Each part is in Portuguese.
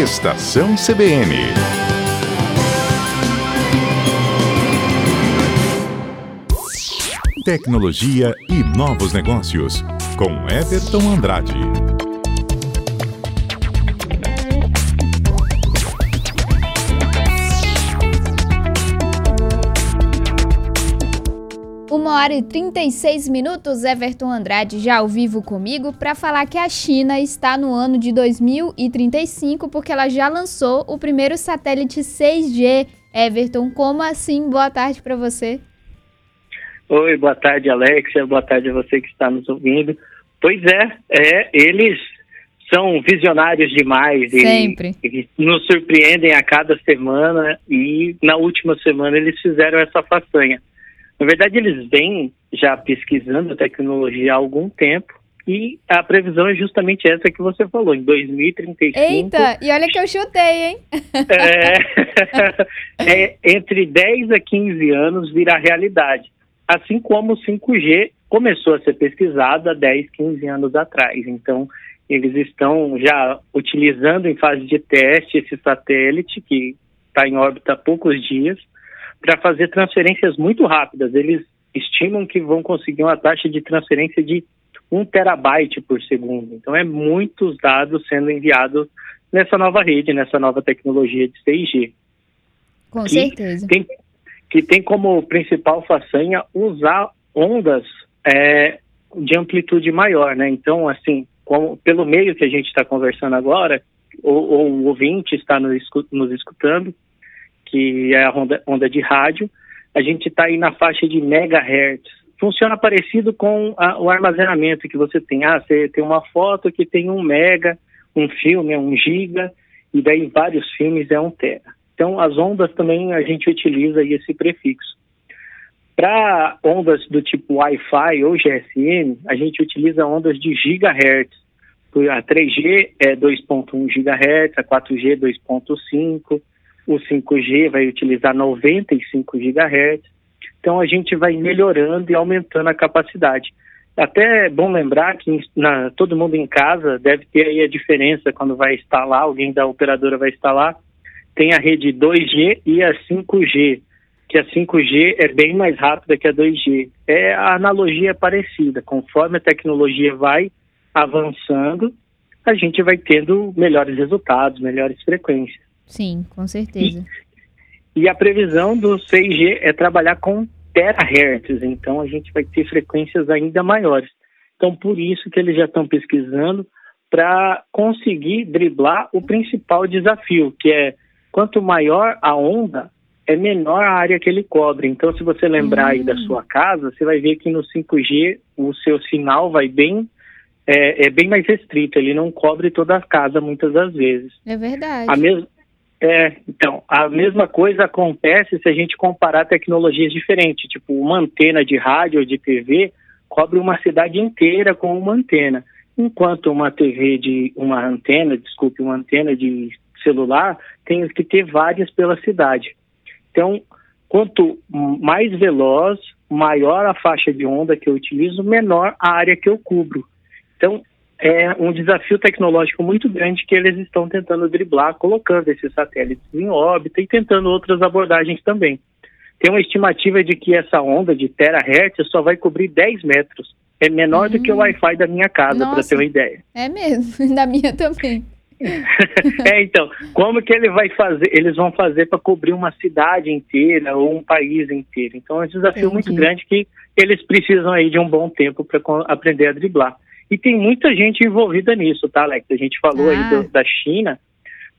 Estação CBN. Tecnologia e novos negócios, com Everton Andrade. Uma hora e 36 minutos, Everton Andrade já ao vivo comigo para falar que a China está no ano de 2035 porque ela já lançou o primeiro satélite 6G. Everton, como assim? Boa tarde para você. Oi, boa tarde, Alexia. Boa tarde a você que está nos ouvindo. Pois é, é eles são visionários demais. Sempre. E, eles nos surpreendem a cada semana e na última semana eles fizeram essa façanha na verdade, eles vêm já pesquisando a tecnologia há algum tempo e a previsão é justamente essa que você falou, em 2035. Eita, e olha que eu chutei, hein? é, é, entre 10 a 15 anos virá realidade. Assim como o 5G começou a ser pesquisado há 10, 15 anos atrás. Então, eles estão já utilizando em fase de teste esse satélite, que está em órbita há poucos dias, para fazer transferências muito rápidas. Eles estimam que vão conseguir uma taxa de transferência de um terabyte por segundo. Então, é muitos dados sendo enviados nessa nova rede, nessa nova tecnologia de 6G. Com que certeza. Tem, que tem como principal façanha usar ondas é, de amplitude maior, né? Então, assim, como, pelo meio que a gente está conversando agora, ou, ou, o ouvinte está nos escutando, que é a onda, onda de rádio, a gente está aí na faixa de megahertz. Funciona parecido com a, o armazenamento que você tem. Ah, você tem uma foto que tem um mega, um filme é um giga, e daí vários filmes é um tera. Então, as ondas também a gente utiliza esse prefixo. Para ondas do tipo Wi-Fi ou GSM, a gente utiliza ondas de gigahertz. A 3G é 2.1 GHz, a 4G 2.5, o 5G vai utilizar 95 GHz. Então a gente vai melhorando e aumentando a capacidade. Até é bom lembrar que na, todo mundo em casa deve ter aí a diferença quando vai instalar, alguém da operadora vai instalar, tem a rede 2G e a 5G, que a 5G é bem mais rápida que a 2G. É, a analogia é parecida, conforme a tecnologia vai avançando, a gente vai tendo melhores resultados, melhores frequências. Sim, com certeza. E, e a previsão do 6G é trabalhar com terahertz, então a gente vai ter frequências ainda maiores. Então, por isso que eles já estão pesquisando para conseguir driblar o principal desafio, que é quanto maior a onda, é menor a área que ele cobre. Então, se você lembrar uhum. aí da hum. sua casa, você vai ver que no 5G o seu sinal vai bem é, é, bem mais restrito, ele não cobre toda a casa muitas das vezes. É verdade. A, mes é, então, a mesma coisa acontece se a gente comparar tecnologias diferentes, tipo uma antena de rádio ou de TV cobre uma cidade inteira com uma antena, enquanto uma TV de uma antena, desculpe, uma antena de celular tem que ter várias pela cidade. Então, quanto mais veloz, maior a faixa de onda que eu utilizo, menor a área que eu cubro. Então, é um desafio tecnológico muito grande que eles estão tentando driblar, colocando esses satélites em órbita e tentando outras abordagens também. Tem uma estimativa de que essa onda de terahertz só vai cobrir 10 metros. É menor do que o hum. Wi-Fi da minha casa, para ter uma ideia. É mesmo, da minha também. é, então, como que ele vai fazer? Eles vão fazer para cobrir uma cidade inteira ou um país inteiro. Então é um desafio Entendi. muito grande que eles precisam aí de um bom tempo para aprender a driblar. E tem muita gente envolvida nisso, tá, Alex? A gente falou ah. aí do, da China,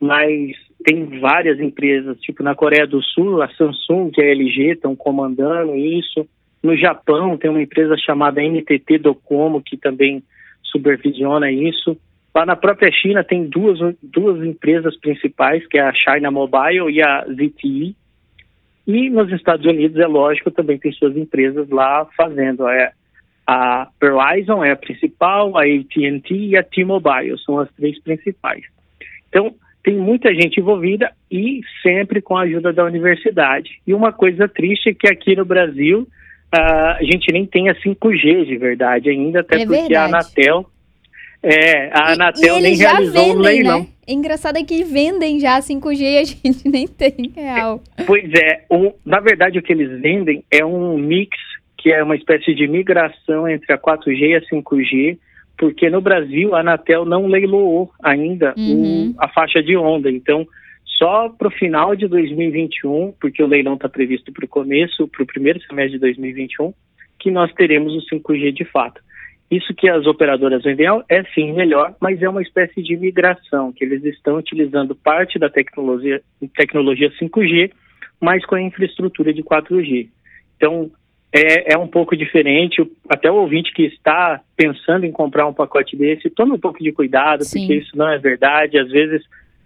mas tem várias empresas, tipo na Coreia do Sul, a Samsung e a LG estão comandando isso. No Japão tem uma empresa chamada NTT Docomo que também supervisiona isso. Lá na própria China tem duas, duas empresas principais, que é a China Mobile e a ZTE. E nos Estados Unidos, é lógico, também tem suas empresas lá fazendo. É, a Verizon é a principal, a AT&T e a T-Mobile são as três principais. Então, tem muita gente envolvida e sempre com a ajuda da universidade. E uma coisa triste é que aqui no Brasil uh, a gente nem tem a 5G de verdade ainda, até é porque verdade. a Anatel É, a Anatel e nem já realizou vendem, o leilão. Né? Engraçado é que vendem já 5G e a gente nem tem real. Pois é, o, na verdade o que eles vendem é um mix que é uma espécie de migração entre a 4G e a 5G, porque no Brasil a Anatel não leiloou ainda Uhum. o, a faixa de onda. Então, só para o final de 2021, porque o leilão está previsto para o começo, para o primeiro semestre de 2021, que nós teremos o 5G de fato. Isso que as operadoras vendem é sim melhor, mas é uma espécie de migração, que eles estão utilizando parte da tecnologia, tecnologia 5G, mas com a infraestrutura de 4G. Então, é, é um pouco diferente. Até o ouvinte que está pensando em comprar um pacote desse, tome um pouco de cuidado, Sim. porque isso não é verdade. Às vezes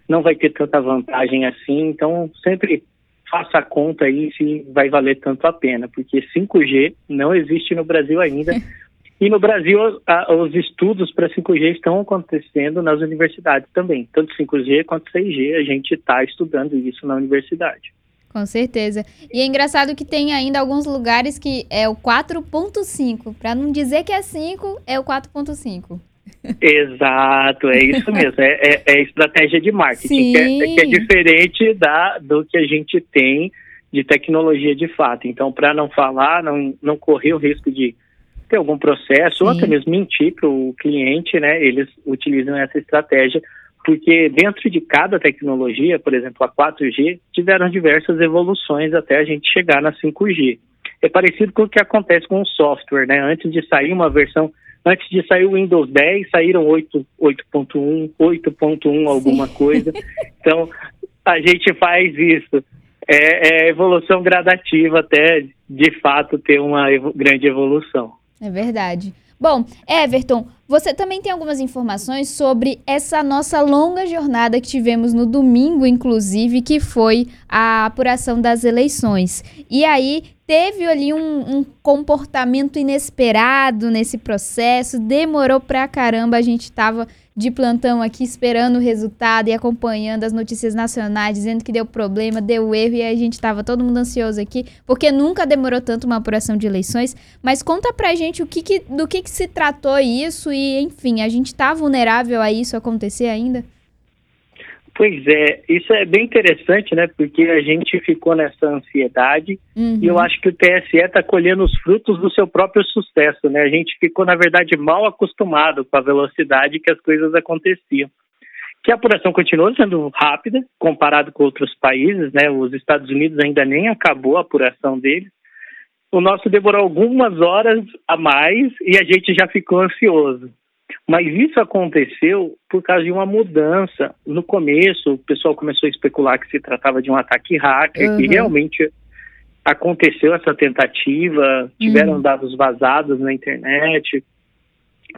não vai ter tanta vantagem assim. Então, sempre faça a conta aí se vai valer tanto a pena, porque 5G não existe no Brasil ainda. E no Brasil, a- os estudos para 5G estão acontecendo nas universidades também. Tanto 5G quanto 6G, a gente está estudando isso na universidade. Com certeza. E é engraçado que tem ainda alguns lugares que é o 4.5. Para não dizer que é 5, é o 4.5. Exato, é isso mesmo. É, é- é estratégia de marketing, que é, que é diferente da, do que a gente tem de tecnologia de fato. Então, para não falar, não, não correr o risco de ter algum processo, ou Sim. até mesmo mentir para o cliente, né? Eles utilizam essa estratégia, porque dentro de cada tecnologia, por exemplo, a 4G, tiveram diversas evoluções até a gente chegar na 5G. É parecido com o que acontece com o software, né? Antes de sair uma versão Antes de sair o Windows 10, saíram 8, 8.1, 8.1 alguma coisa. Então, a gente faz isso. É, é evolução gradativa até, de fato, ter uma evo- grande evolução. É verdade. Bom, Everton, você também tem algumas informações sobre essa nossa longa jornada que tivemos no domingo, inclusive, que foi a apuração das eleições. E aí teve ali um, um comportamento inesperado nesse processo, demorou pra caramba, a gente tava de plantão aqui esperando o resultado e acompanhando as notícias nacionais, dizendo que deu problema, deu erro, e a gente tava todo mundo ansioso aqui, porque nunca demorou tanto uma apuração de eleições. Mas conta pra gente o que que- do que, que se tratou isso e, enfim, a gente tá vulnerável a isso acontecer ainda? Pois é, isso é bem interessante, né? Porque a gente ficou nessa ansiedade Uhum. e eu acho que o TSE está colhendo os frutos do seu próprio sucesso, né? A gente ficou, na verdade, mal acostumado com a velocidade que as coisas aconteciam. Que a apuração continuou sendo rápida, comparado com outros países, né? Os Estados Unidos ainda nem acabou a apuração deles. O nosso demorou algumas horas a mais e a gente já ficou ansioso. Mas isso aconteceu por causa de uma mudança. No começo, o pessoal começou a especular que se tratava de um ataque hacker, que Uhum. realmente aconteceu essa tentativa, tiveram dados vazados na internet,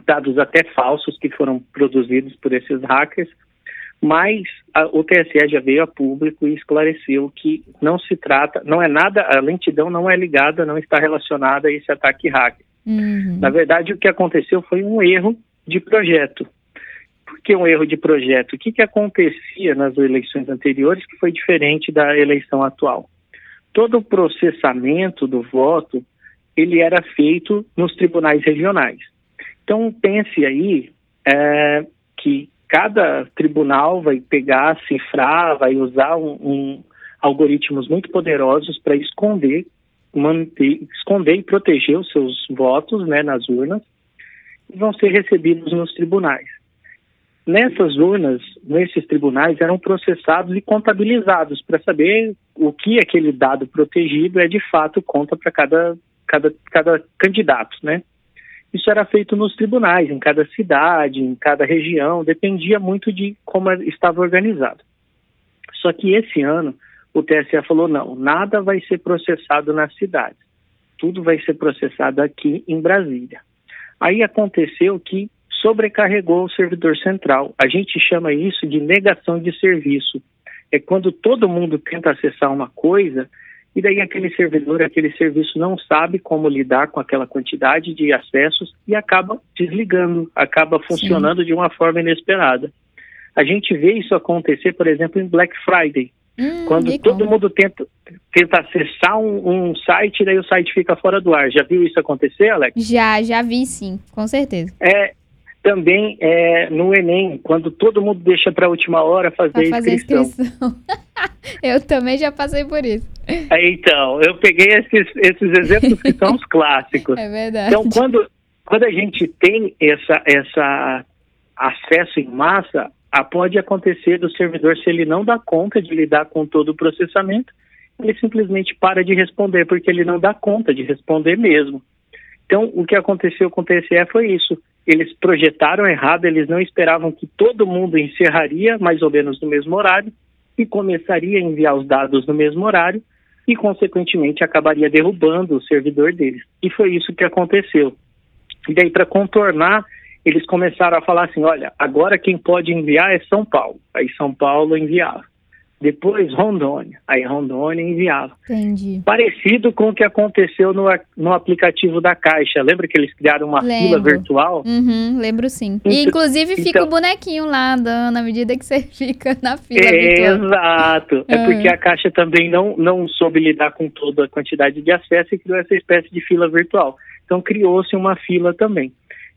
dados até falsos que foram produzidos por esses hackers, mas a- o TSE já veio a público e esclareceu que não se trata, não é nada, a lentidão não é ligada, não está relacionada a esse ataque hacker. Uhum. Na verdade, o que aconteceu foi um erro de projeto. Por que um erro de projeto? O que, que acontecia nas eleições anteriores que foi diferente da eleição atual? Todo o processamento do voto ele era feito nos tribunais regionais. Então pense aí é, cada tribunal vai pegar, cifrar, vai usar um, um algoritmos muito poderosos para esconder manter, esconder e proteger os seus votos né, nas urnas e vão ser recebidos nos tribunais. Nessas urnas, nesses tribunais, eram processados e contabilizados para saber o que aquele dado protegido é de fato conta para cada, cada, cada candidato, né? Isso era feito nos tribunais, em cada cidade, em cada região, dependia muito de como estava organizado. Só que esse ano, o TSE falou: não, nada vai ser processado nas cidades, tudo vai ser processado aqui em Brasília. Aí aconteceu que sobrecarregou o servidor central. A gente chama isso de negação de serviço. É quando todo mundo tenta acessar uma coisa e daí aquele servidor, aquele serviço não sabe como lidar com aquela quantidade de acessos e acaba desligando, acaba funcionando Sim. de uma forma inesperada. A gente vê isso acontecer, por exemplo, em Black Friday. Hum, Quando todo mundo tenta, tenta acessar um, um site, daí o site fica fora do ar. Já viu isso acontecer, Alex? Já, já vi sim, com certeza. É, também é, no Enem, quando todo mundo deixa para a última hora fazer, fazer inscrição. inscrição. eu também já passei por isso. Aí, Então, eu peguei esses, esses exemplos que são os clássicos. É verdade. Então, quando, quando a gente tem essa, essa acesso em massa, ah, pode acontecer do servidor, se ele não dá conta de lidar com todo o processamento, ele simplesmente para de responder, porque ele não dá conta de responder mesmo. Então, o que aconteceu com o TSE foi isso. Eles projetaram errado, eles não esperavam que todo mundo encerraria mais ou menos no mesmo horário e começaria a enviar os dados no mesmo horário e, consequentemente, acabaria derrubando o servidor deles. E foi isso que aconteceu. E daí, para contornar, eles começaram a falar assim: olha, agora quem pode enviar é São Paulo. Aí São Paulo enviava. Depois Rondônia. Aí Rondônia enviava. Entendi. Parecido com o que aconteceu no, no aplicativo da Caixa. Lembra que eles criaram uma fila Lembro. virtual? Uhum, lembro sim. E Então- inclusive fica então- o bonequinho lá andando na medida que você fica na fila É, virtual. Exato. É Uhum. porque a Caixa também não, não soube lidar com toda a quantidade de acesso e criou essa espécie de fila virtual. Então criou-se uma fila também.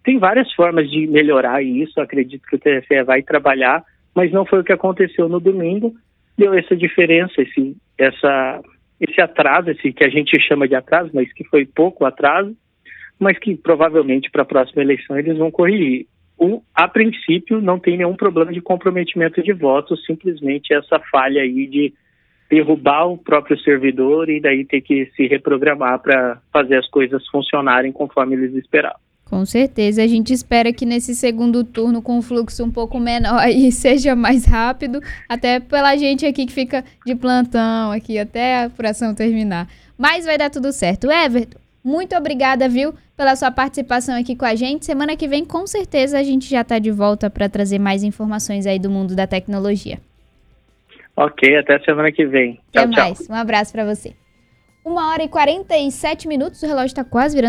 Tem várias formas de melhorar isso, acredito que o TSE vai trabalhar, mas não foi o que aconteceu no domingo. Deu essa diferença, esse, essa, esse atraso, esse que a gente chama de atraso, mas que foi pouco atraso, mas que provavelmente para a próxima eleição eles vão corrigir. O, a princípio, não tem nenhum problema de comprometimento de votos, simplesmente essa falha aí de derrubar o próprio servidor e daí ter que se reprogramar para fazer as coisas funcionarem conforme eles esperavam. Com certeza. A gente espera que nesse segundo turno, com um fluxo um pouco menor aí, seja mais rápido. Até pela gente aqui que fica de plantão aqui até a apuração terminar. Mas vai dar tudo certo. Everton, muito obrigada, viu, pela sua participação aqui com a gente. Semana que vem, com certeza, a gente já está de volta para trazer mais informações aí do mundo da tecnologia. Ok, até semana que vem. Até tchau, tchau. mais. Um abraço para você. Uma hora e 47 minutos, o relógio está quase virando.